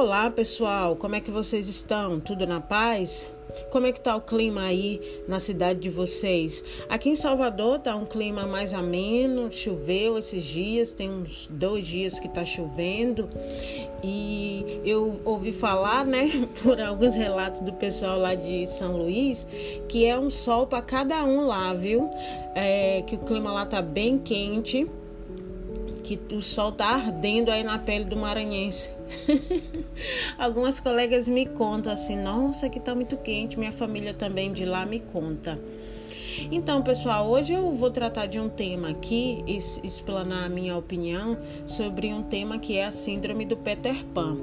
Olá pessoal, como é que vocês estão? Tudo na paz? Como é que tá o clima aí na cidade de vocês? Aqui em Salvador tá um clima mais ameno, choveu esses dias, tem uns dois dias que tá chovendo e eu ouvi falar, né, por alguns relatos do pessoal lá de São Luís, que é um sol para cada um lá, viu? É, que o clima lá tá bem quente, que o sol tá ardendo aí na pele do maranhense. Algumas colegas me contam assim: nossa, aqui tá muito quente. Minha família também de lá me conta. Então, pessoal, hoje eu vou tratar de um tema aqui, explanar a minha opinião sobre um tema que é a Síndrome do Peter Pan.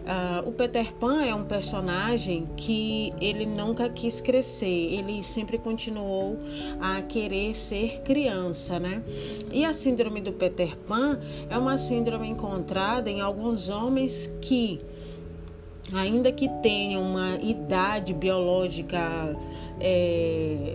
Uh, o Peter Pan é um personagem que ele nunca quis crescer, ele sempre continuou a querer ser criança, né? E a síndrome do Peter Pan é uma síndrome encontrada em alguns homens que, ainda que tenham uma idade biológica é,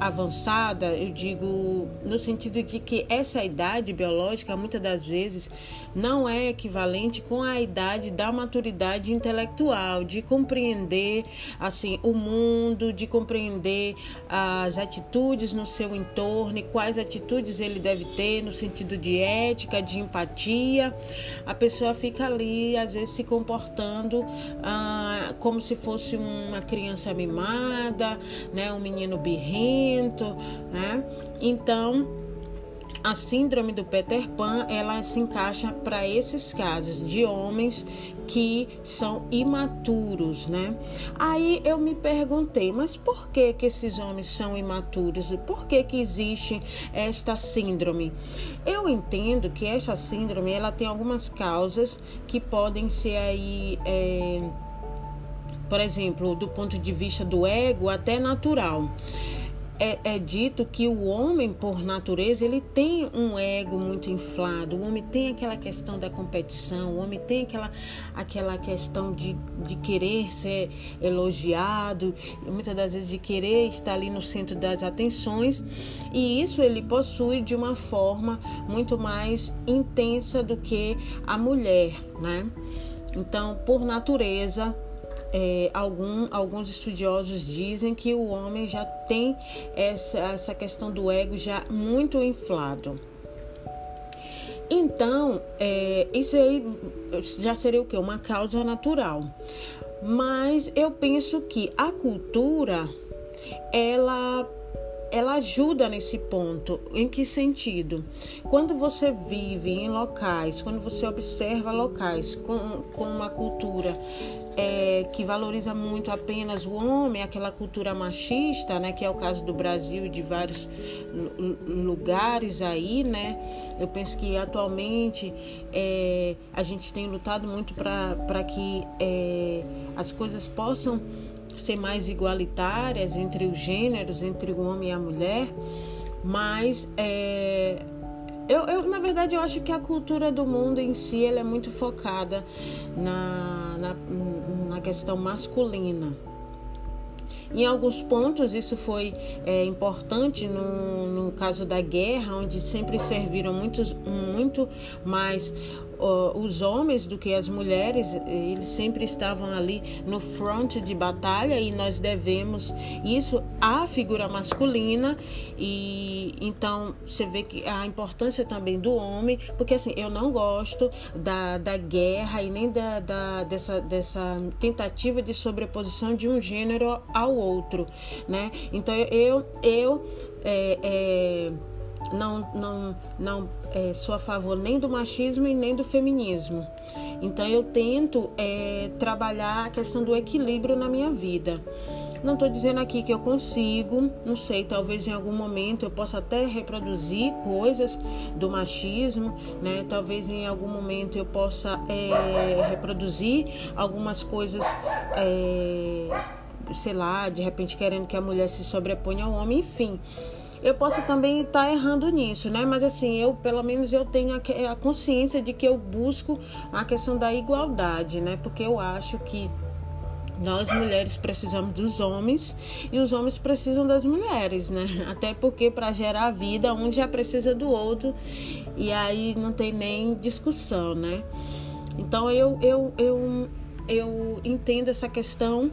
avançada, eu digo no sentido de que essa idade biológica muitas das vezes não é equivalente com a idade da maturidade intelectual, de compreender assim o mundo, de compreender as atitudes no seu entorno e quais atitudes ele deve ter no sentido de ética, de empatia. A pessoa fica ali às vezes se comportando ah, como se fosse uma criança mimada, né, um menino birrinho né? Então, a síndrome do Peter Pan, ela se encaixa para esses casos de homens que são imaturos, né? Aí eu me perguntei, mas por que que esses homens são imaturos? Por que que existe esta síndrome? Eu entendo que essa síndrome, ela tem algumas causas que podem ser aí é, por exemplo, do ponto de vista do ego, até natural é, é, dito que o homem, por natureza, ele tem um ego muito inflado. O homem tem aquela questão da competição, o homem tem aquela, aquela questão de, de querer ser elogiado, muitas das vezes de querer estar ali no centro das atenções. E isso ele possui de uma forma muito mais intensa do que a mulher, né? Então, por natureza, é, algum, alguns estudiosos dizem que o homem já tem essa, essa questão do ego já muito inflado. Então, é, isso aí já seria o que? Uma causa natural. Mas eu penso que a cultura, ela ela ajuda nesse ponto. Em que sentido? Quando você vive em locais, quando você observa locais com, com uma cultura é, que valoriza muito apenas o homem, aquela cultura machista, né, que é o caso do Brasil e de vários lugares aí, né? Eu penso que atualmente é, a gente tem lutado muito para que é, as coisas possam ser mais igualitárias entre os gêneros, entre o homem e a mulher, mas é, eu, eu, na verdade, eu acho que a cultura do mundo em si ela é muito focada na, na, na questão masculina. Em alguns pontos isso foi é, importante no, no caso da guerra, onde sempre serviram muitos, muito mais os homens do que as mulheres, eles sempre estavam ali no front de batalha e nós devemos isso à figura masculina e então você vê que a importância também do homem, porque assim, eu não gosto da, da guerra e nem da, da dessa, dessa tentativa de sobreposição de um gênero ao outro, né? Então eu, eu é, é, não, não, não é, sou a favor nem do machismo e nem do feminismo. Então eu tento é, trabalhar a questão do equilíbrio na minha vida. Não estou dizendo aqui que eu consigo, não sei, talvez em algum momento eu possa até reproduzir coisas do machismo, né? Talvez em algum momento eu possa é, reproduzir algumas coisas. É, sei lá, de repente querendo que a mulher se sobreponha ao homem, enfim eu posso também estar tá errando nisso, né? Mas assim, eu pelo menos eu tenho a, a consciência de que eu busco a questão da igualdade, né? Porque eu acho que nós mulheres precisamos dos homens e os homens precisam das mulheres, né? Até porque para gerar vida um já precisa do outro e aí não tem nem discussão, né? Então eu, eu, eu, eu entendo essa questão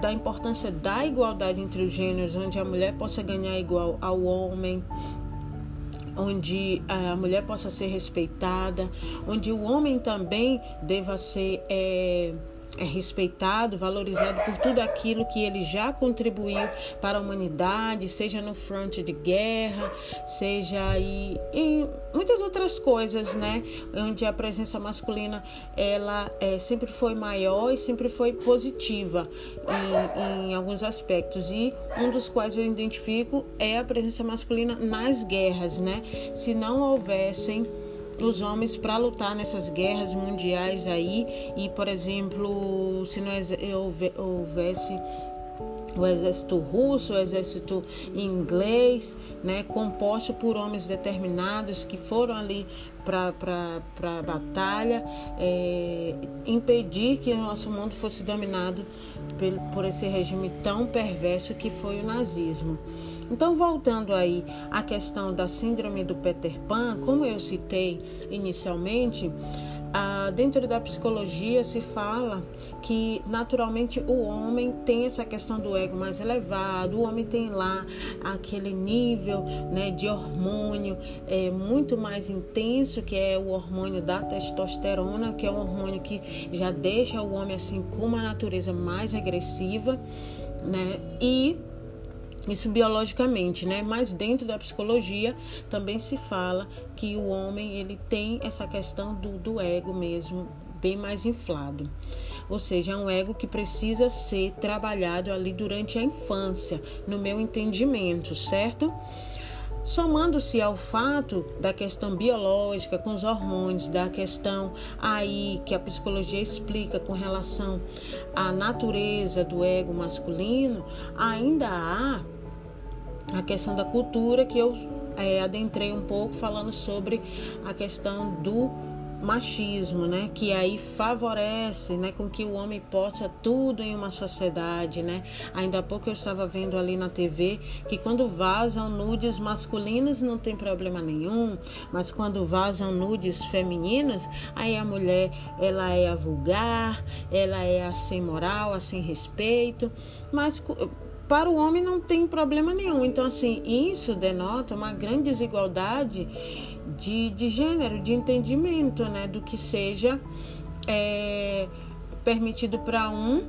da importância da igualdade entre os gêneros, onde a mulher possa ganhar igual ao homem, onde a mulher possa ser respeitada, onde o homem também deva ser. É, é respeitado, valorizado por tudo aquilo que ele já contribuiu para a humanidade, seja no fronte de guerra, seja aí em muitas outras coisas, né? Onde a presença masculina ela é, sempre foi maior e sempre foi positiva em, em alguns aspectos e um dos quais eu identifico é a presença masculina nas guerras, né? Se não houvessem os homens para lutar nessas guerras mundiais aí e, por exemplo, se não houvesse o exército russo, o exército inglês, né, composto por homens determinados que foram ali para a batalha, é, impedir que o nosso mundo fosse dominado por, por esse regime tão perverso que foi o nazismo. Então, voltando aí à questão da síndrome do Peter Pan, como eu citei inicialmente, ah, dentro da psicologia se fala que naturalmente o homem tem essa questão do ego mais elevado, o homem tem lá aquele nível né, de hormônio é, muito mais intenso, que é o hormônio da testosterona, que é um hormônio que já deixa o homem assim com uma natureza mais agressiva, né? E isso biologicamente, né? Mas dentro da psicologia também se fala que o homem ele tem essa questão do, do ego mesmo bem mais inflado. Ou seja, é um ego que precisa ser trabalhado ali durante a infância, no meu entendimento, certo? Somando-se ao fato da questão biológica com os hormônios, da questão aí que a psicologia explica com relação à natureza do ego masculino, ainda há a questão da cultura que eu é, adentrei um pouco falando sobre a questão do machismo, né, que aí favorece, né, com que o homem possa tudo em uma sociedade, né? Ainda há pouco eu estava vendo ali na TV que quando vazam nudes masculinos não tem problema nenhum, mas quando vazam nudes femininas, aí a mulher ela é a vulgar, ela é a sem moral, a sem respeito, mas para o homem não tem problema nenhum. Então, assim, isso denota uma grande desigualdade de, de gênero, de entendimento, né? Do que seja é, permitido para um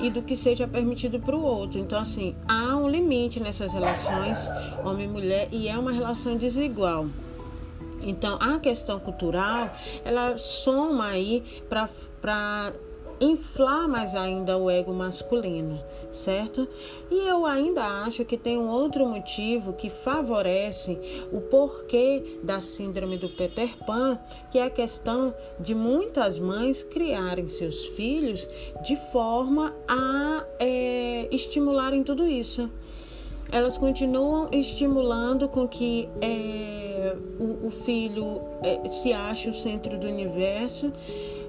e do que seja permitido para o outro. Então, assim, há um limite nessas relações homem mulher e é uma relação desigual. Então, a questão cultural, ela soma aí para inflar mais ainda o ego masculino, certo? E eu ainda acho que tem um outro motivo que favorece o porquê da síndrome do Peter Pan, que é a questão de muitas mães criarem seus filhos de forma a é, estimularem tudo isso. Elas continuam estimulando com que é, o, o, filho é, se ache o centro do universo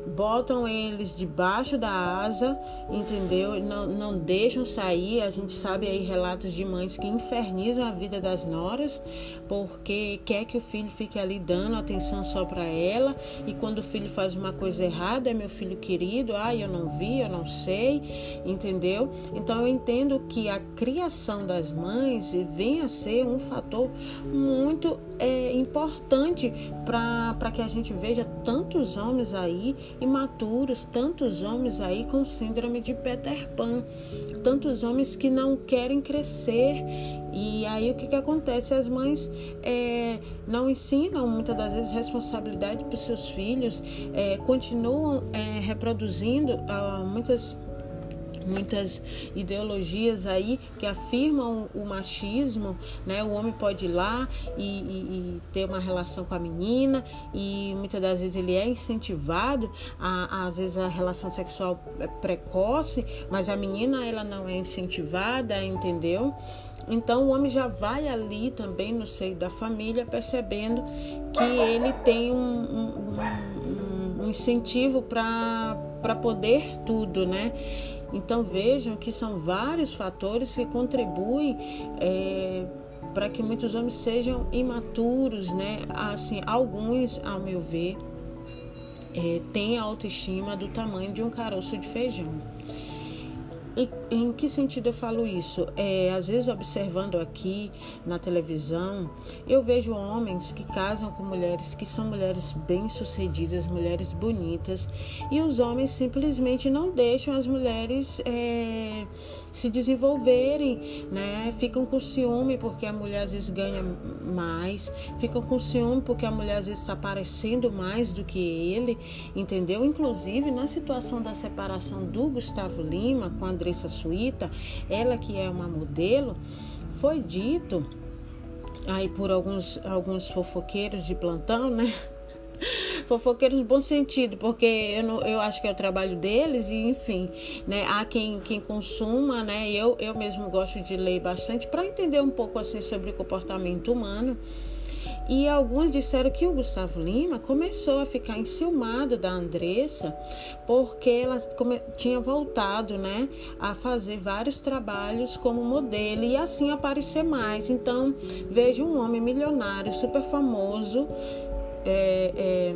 botam eles debaixo da asa, entendeu? Não, não deixam sair. A gente sabe aí relatos de mães que infernizam a vida das noras porque quer que o filho fique ali dando atenção só para ela e quando o filho faz uma coisa errada, é meu filho querido, ah, eu não vi, eu não sei, entendeu? Então eu entendo que a criação das mães vem a ser um fator muito é, importante para que a gente veja tantos homens aí imaturos, tantos homens aí com síndrome de Peter Pan, tantos homens que não querem crescer. E aí o que, que acontece? As mães é, não ensinam muitas das vezes responsabilidade para os seus filhos, é, continuam é, reproduzindo ah, muitas muitas ideologias aí que afirmam o machismo, né? O homem pode ir lá e, e, e, ter uma relação com a menina e muitas das vezes ele é incentivado a, às vezes a relação sexual é precoce, mas a menina ela não é incentivada, entendeu? Então o homem já vai ali também no seio da família percebendo que ele tem um, um, um, um incentivo para poder tudo, né? Então vejam que são vários fatores que contribuem é, para que muitos homens sejam imaturos, né? Assim, alguns, ao meu ver, é, tem a autoestima do tamanho de um caroço de feijão. E, em que sentido eu falo isso? É, às vezes, observando aqui na televisão, eu vejo homens que casam com mulheres que são mulheres bem-sucedidas, mulheres bonitas, e os homens simplesmente não deixam as mulheres. É, se desenvolverem, né? Ficam com ciúme porque a mulher às vezes ganha mais, ficam com ciúme porque a mulher às vezes está parecendo mais do que ele, entendeu? Inclusive na situação da separação do Gustavo Lima com a Andressa Suíta, ela que é uma modelo, foi dito aí por alguns alguns fofoqueiros de plantão, né? fofoqueiros no bom sentido, porque eu, não, eu acho que é o trabalho deles e, enfim, né, há quem, quem consuma, né, eu, eu mesmo gosto de ler bastante para entender um pouco assim sobre comportamento humano. E alguns disseram que o Gustavo Lima começou a ficar enciumado da Andressa porque ela tinha voltado né, a fazer vários trabalhos como modelo e assim aparecer mais. Então, veja um homem milionário, super famoso, é, é,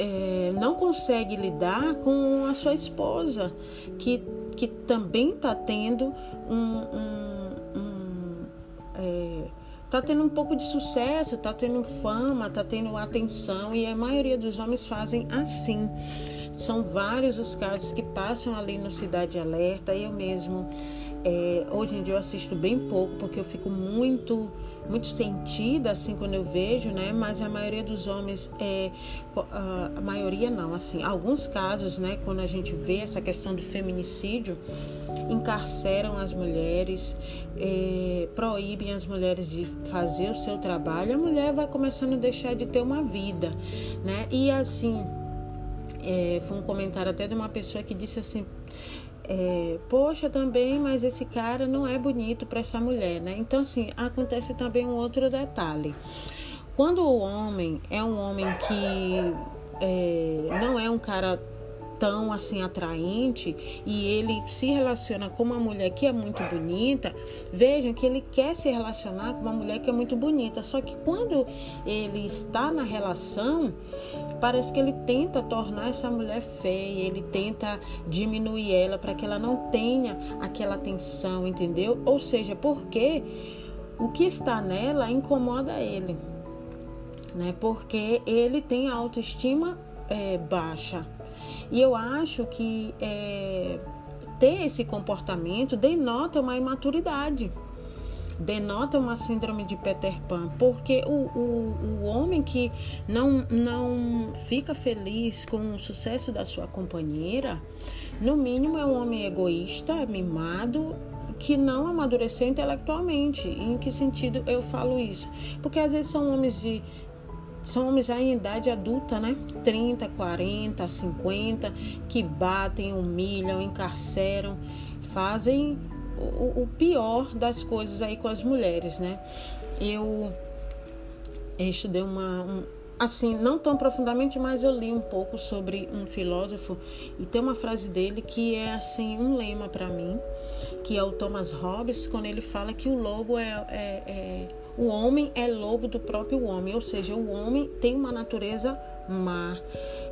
é, não consegue lidar com a sua esposa, que, que também está tendo um. um, um é, tá tendo um pouco de sucesso, tá tendo fama, tá tendo atenção e a maioria dos homens fazem assim. São vários os casos que passam ali no Cidade Alerta. Eu mesmo, é, hoje em dia eu assisto bem pouco porque eu fico muito muito sentida assim quando eu vejo, né? Mas a maioria dos homens é a maioria não, assim, alguns casos, né, quando a gente vê essa questão do feminicídio, encarceram as mulheres, é, proíbem as mulheres de fazer o seu trabalho, a mulher vai começando a deixar de ter uma vida, né? E assim, é, foi um comentário até de uma pessoa que disse assim: é, poxa, também, mas esse cara não é bonito para essa mulher, né? Então, assim, acontece também um outro detalhe. Quando o homem é um homem que é, não é um cara tão assim atraente e ele se relaciona com uma mulher que é muito bonita, vejam que ele quer se relacionar com uma mulher que é muito bonita. Só que quando ele está na relação, parece que ele tenta tornar essa mulher feia, ele tenta diminuir ela para que ela não tenha aquela atenção, entendeu? Ou seja, porque o que está nela incomoda ele, né? Porque ele tem a autoestima é, baixa. E eu acho que é, ter esse comportamento denota uma imaturidade, denota uma síndrome de Peter Pan, porque o, o, o homem que não, não fica feliz com o sucesso da sua companheira, no mínimo é um homem egoísta, mimado que não amadureceu intelectualmente. Em que sentido eu falo isso? Porque às vezes são homens de são homens já em idade adulta, né? 30, 40, 50, que batem, humilham, encarceram, fazem o, o pior das coisas aí com as mulheres, né? Eu, eu estudei uma. Um, assim, não tão profundamente, mas eu li um pouco sobre um filósofo e tem uma frase dele que é assim um lema para mim, que é o Thomas Hobbes, quando ele fala que o lobo é, é, é o homem é lobo do próprio homem, ou seja, o homem tem uma natureza má.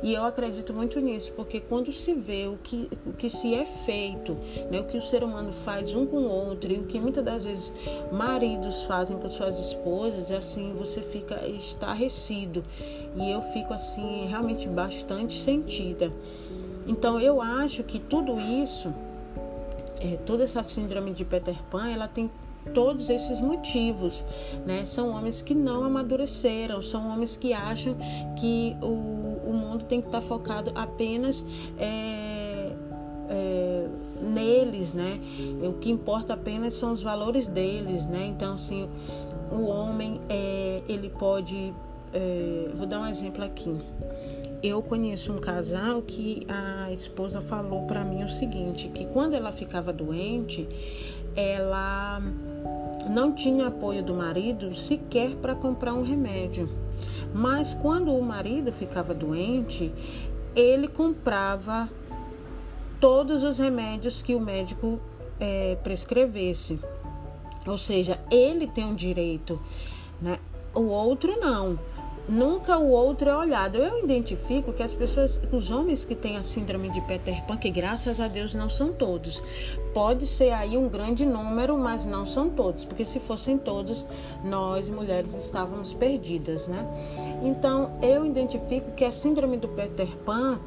E eu acredito muito nisso, porque quando se vê o que, o que se é feito, né, o que o ser humano faz um com o outro, e o que muitas das vezes maridos fazem com suas esposas, assim, você fica estarrecido. E eu fico assim, realmente bastante sentida. Então eu acho que tudo isso, é, toda essa síndrome de Peter Pan, ela tem todos esses motivos, né? São homens que não amadureceram, são homens que acham que o, o mundo tem que estar focado apenas é, é, neles, né? O que importa apenas são os valores deles, né? Então, assim, o homem, é, ele pode... É, vou dar um exemplo aqui eu conheço um casal que a esposa falou para mim o seguinte, que quando ela ficava doente, ela não tinha apoio do marido sequer para comprar um remédio. Mas quando o marido ficava doente, ele comprava todos os remédios que o médico é, prescrevesse. Ou seja, ele tem um direito, né? o outro não. Nunca o outro é olhado. Eu identifico que as pessoas, os homens que têm a síndrome de Peter Pan, que graças a Deus não são todos, pode ser aí um grande número, mas não são todos, porque se fossem todos, nós mulheres estávamos perdidas, né? Então, eu identifico que a síndrome do Peter Pan,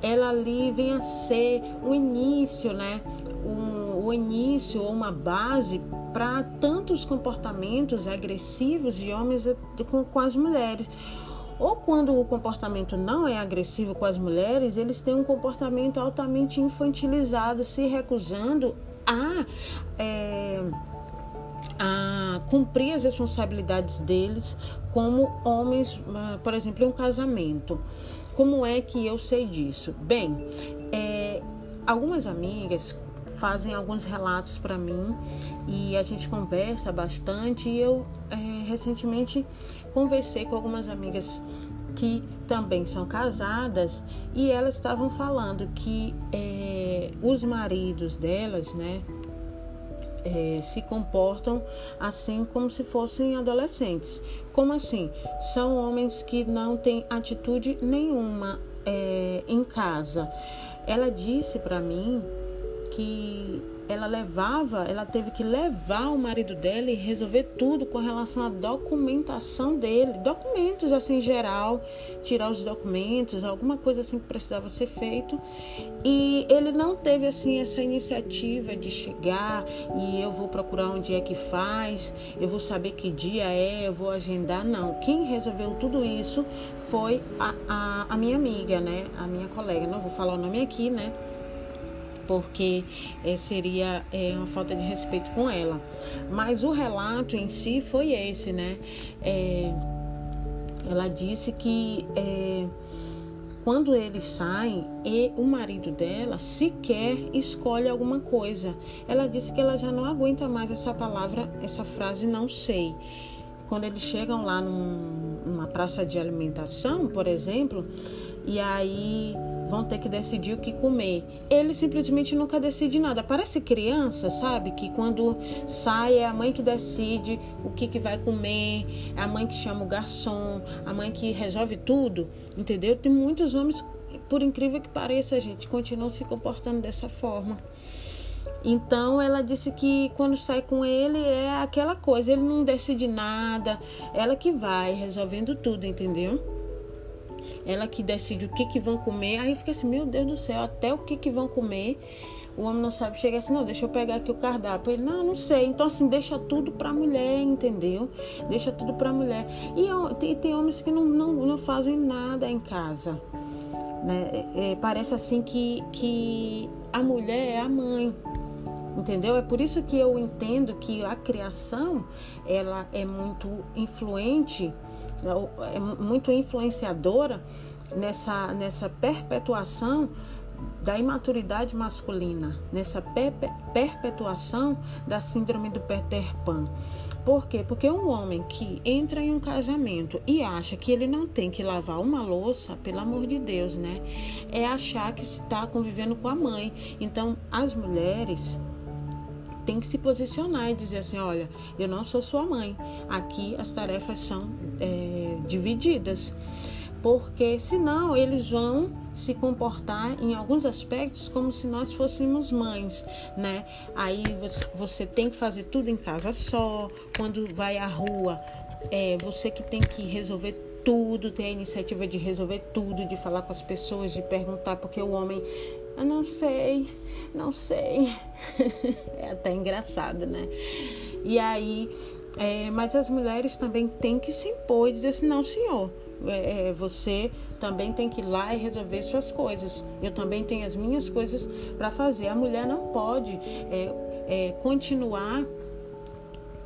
ela ali vem a ser o início, né? Um, o início ou uma base para tantos comportamentos agressivos de homens com, com as mulheres. Ou quando o comportamento não é agressivo com as mulheres, eles têm um comportamento altamente infantilizado, se recusando a, é, a cumprir as responsabilidades deles como homens, ah, por exemplo, em um casamento. Como é que eu sei disso? Bem, é, algumas amigas fazem alguns relatos para mim e a gente conversa bastante. E eu é, recentemente conversei com algumas amigas que também são casadas e elas estavam falando que é, os maridos delas, né, é, se comportam assim como se fossem adolescentes. Como assim? São homens que não têm atitude nenhuma é, em casa. Ela disse para mim que ela levava, ela teve que levar o marido dela e resolver tudo com relação à documentação dele, documentos assim geral, tirar os documentos, alguma coisa assim que precisava ser feito. E ele não teve assim essa iniciativa de chegar e eu vou procurar onde é que faz, eu vou saber que dia é, eu vou agendar. Não, quem resolveu tudo isso foi a, a, a minha amiga, né? A minha colega. Não vou falar o nome aqui, né? Porque é, seria é, uma falta de respeito com ela. Mas o relato em si foi esse, né? É, ela disse que quando eles saem e o marido dela sequer escolhe alguma coisa. Ela disse que ela já não aguenta mais essa palavra, essa frase não sei. Quando eles chegam lá num, numa praça de alimentação, por exemplo, e aí vão ter que decidir o que comer. Ele simplesmente nunca decide nada. Parece criança, sabe? Que quando sai é a mãe que decide o que, que vai comer, é a mãe que chama o garçom, a mãe que resolve tudo, entendeu? Tem muitos homens, por incrível que pareça, gente, continuam se comportando dessa forma. Então ela disse que quando sai com ele é aquela coisa, ele não decide nada, ela que vai resolvendo tudo, entendeu? Ela que decide o que, que vão comer. Aí eu fiquei assim, meu Deus do céu, até o que, que vão comer. O homem não sabe, chega assim, não, deixa eu pegar aqui o cardápio. Ele, não, não sei. Então, assim, deixa tudo pra mulher, entendeu? Deixa tudo pra mulher. E tem, tem homens que não, não, não fazem nada em casa. Né? É, é, parece assim que, que a mulher é a mãe entendeu? É por isso que eu entendo que a criação ela é muito influente, é muito influenciadora nessa, nessa perpetuação da imaturidade masculina, nessa perpetuação da síndrome do Peter Pan. Por quê? Porque um homem que entra em um casamento e acha que ele não tem que lavar uma louça, pelo amor de Deus, né? É achar que está convivendo com a mãe. Então, as mulheres tem que se posicionar e dizer assim: olha, eu não sou sua mãe. Aqui as tarefas são é, divididas. Porque senão eles vão se comportar em alguns aspectos como se nós fôssemos mães, né? Aí você tem que fazer tudo em casa só. Quando vai à rua, é você que tem que resolver tudo, ter a iniciativa de resolver tudo, de falar com as pessoas, de perguntar, porque o homem eu não sei, não sei. é até engraçado, né? E aí, é, mas as mulheres também têm que se impor e dizer assim: não, senhor, é, é, você também tem que ir lá e resolver suas coisas. Eu também tenho as minhas coisas para fazer. A mulher não pode é, é continuar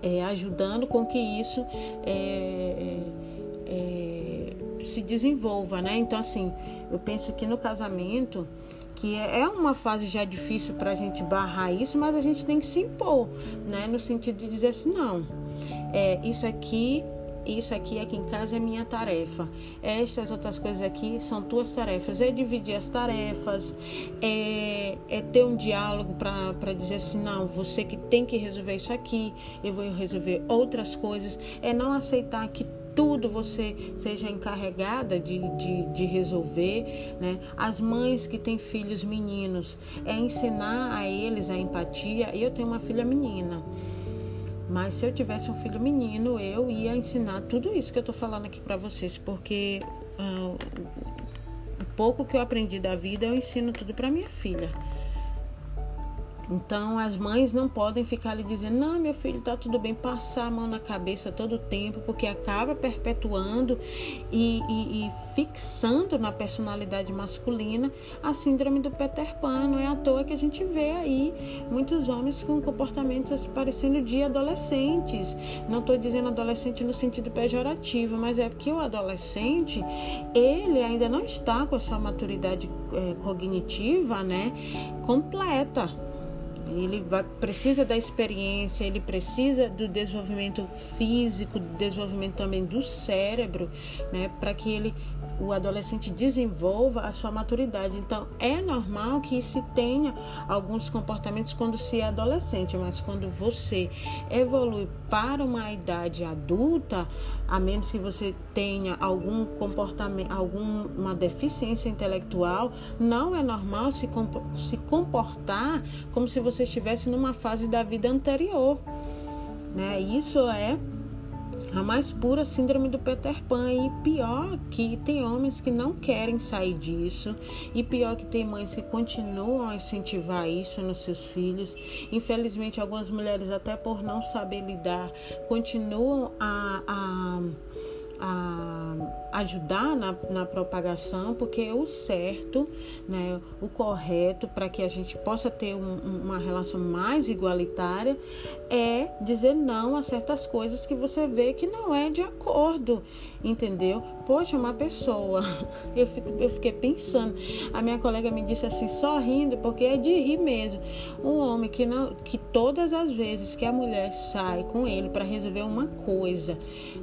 é, ajudando com que isso se desenvolva, né? Então, assim, eu penso que no casamento que é, é uma fase já difícil para a gente barrar isso, mas a gente tem que se impor, né? No sentido de dizer assim, não, é, isso aqui isso aqui aqui em casa é minha tarefa. Estas outras coisas aqui são tuas tarefas. É dividir as tarefas, é, é ter um diálogo para dizer assim: não, você que tem que resolver isso aqui, eu vou resolver outras coisas. É não aceitar que tudo você seja encarregada de, de, de resolver, né? As mães que têm filhos meninos, é ensinar a eles a empatia. Eu tenho uma filha menina. Mas se eu tivesse um filho menino, eu ia ensinar tudo isso que eu tô falando aqui para vocês, porque uh, o pouco que eu aprendi da vida, eu ensino tudo para minha filha. Então as mães não podem ficar ali dizendo, não, meu filho está tudo bem, passar a mão na cabeça todo o tempo, porque acaba perpetuando e, e, e, fixando na personalidade masculina a síndrome do Peter Pan. Não é à toa que a gente vê aí muitos homens com comportamentos parecendo de adolescentes. Não estou dizendo adolescente no sentido pejorativo, mas é que o adolescente, ele ainda não está com a sua maturidade é, cognitiva, né, completa. Ele vai, precisa da experiência, ele precisa do desenvolvimento físico, do desenvolvimento também do cérebro, né, para que ele o adolescente desenvolva a sua maturidade. Então, é normal que se tenha alguns comportamentos quando se é adolescente, mas quando você evolui para uma idade adulta, a menos que você tenha algum comportamento, alguma deficiência intelectual, não é normal se, se comportar como se você estivesse numa fase da vida anterior. Né? Isso é a mais pura síndrome do Peter Pan e pior que tem homens que não querem sair disso e pior que tem mães que continuam a incentivar isso nos seus filhos. Infelizmente algumas mulheres até por não saber lidar continuam a, a a ajudar na, na propagação, porque o certo, né, o correto para que a gente possa ter um, uma relação mais igualitária é dizer não a certas coisas que você vê que não é de acordo, entendeu? Poxa, uma pessoa, eu, fico, eu fiquei pensando, a minha colega me disse assim, sorrindo, porque é de rir mesmo. Um homem que não, que todas as vezes que a mulher sai com ele para resolver uma coisa,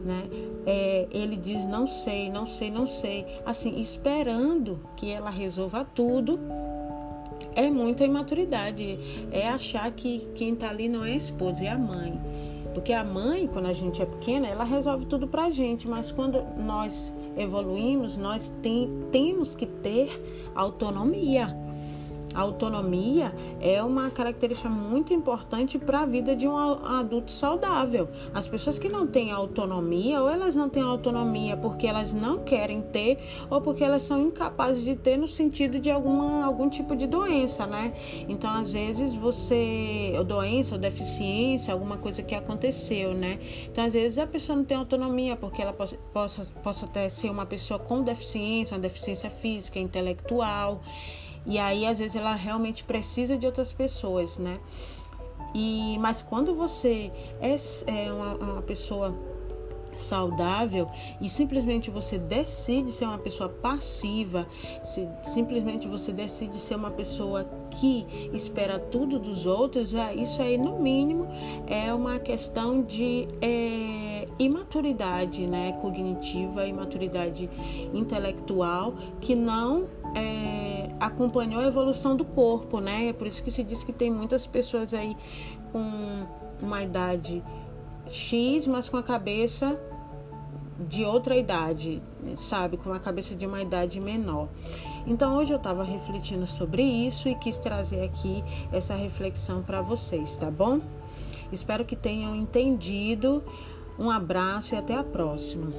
né, é, ele diz não sei, não sei, não sei, assim, esperando que ela resolva tudo é muita imaturidade. É achar que quem está ali não é a esposa, é a mãe. Porque a mãe, quando a gente é pequena, ela resolve tudo pra gente, mas quando nós evoluímos, nós tem, temos que ter autonomia. A autonomia é uma característica muito importante para a vida de um adulto saudável. As pessoas que não têm autonomia, ou elas não têm autonomia porque elas não querem ter, ou porque elas são incapazes de ter no sentido de alguma, algum tipo de doença, né? Então, às vezes, você. Doença, ou deficiência, alguma coisa que aconteceu, né? Então, às vezes, a pessoa não tem autonomia porque ela possa, possa, possa até ser uma pessoa com deficiência, uma deficiência física, intelectual. E aí, às vezes, ela realmente precisa de outras pessoas, né? E, mas quando você é, é uma, uma pessoa saudável e simplesmente você decide ser uma pessoa passiva, se simplesmente você decide ser uma pessoa que espera tudo dos outros, é, isso aí no mínimo é uma questão de é, imaturidade, né, cognitiva, imaturidade intelectual que não é, acompanhou a evolução do corpo, né? É por isso que se diz que tem muitas pessoas aí com uma idade X, mas com a cabeça de outra idade, sabe? Com a cabeça de uma idade menor. Então hoje eu estava refletindo sobre isso e quis trazer aqui essa reflexão para vocês, tá bom? Espero que tenham entendido. Um abraço e até a próxima.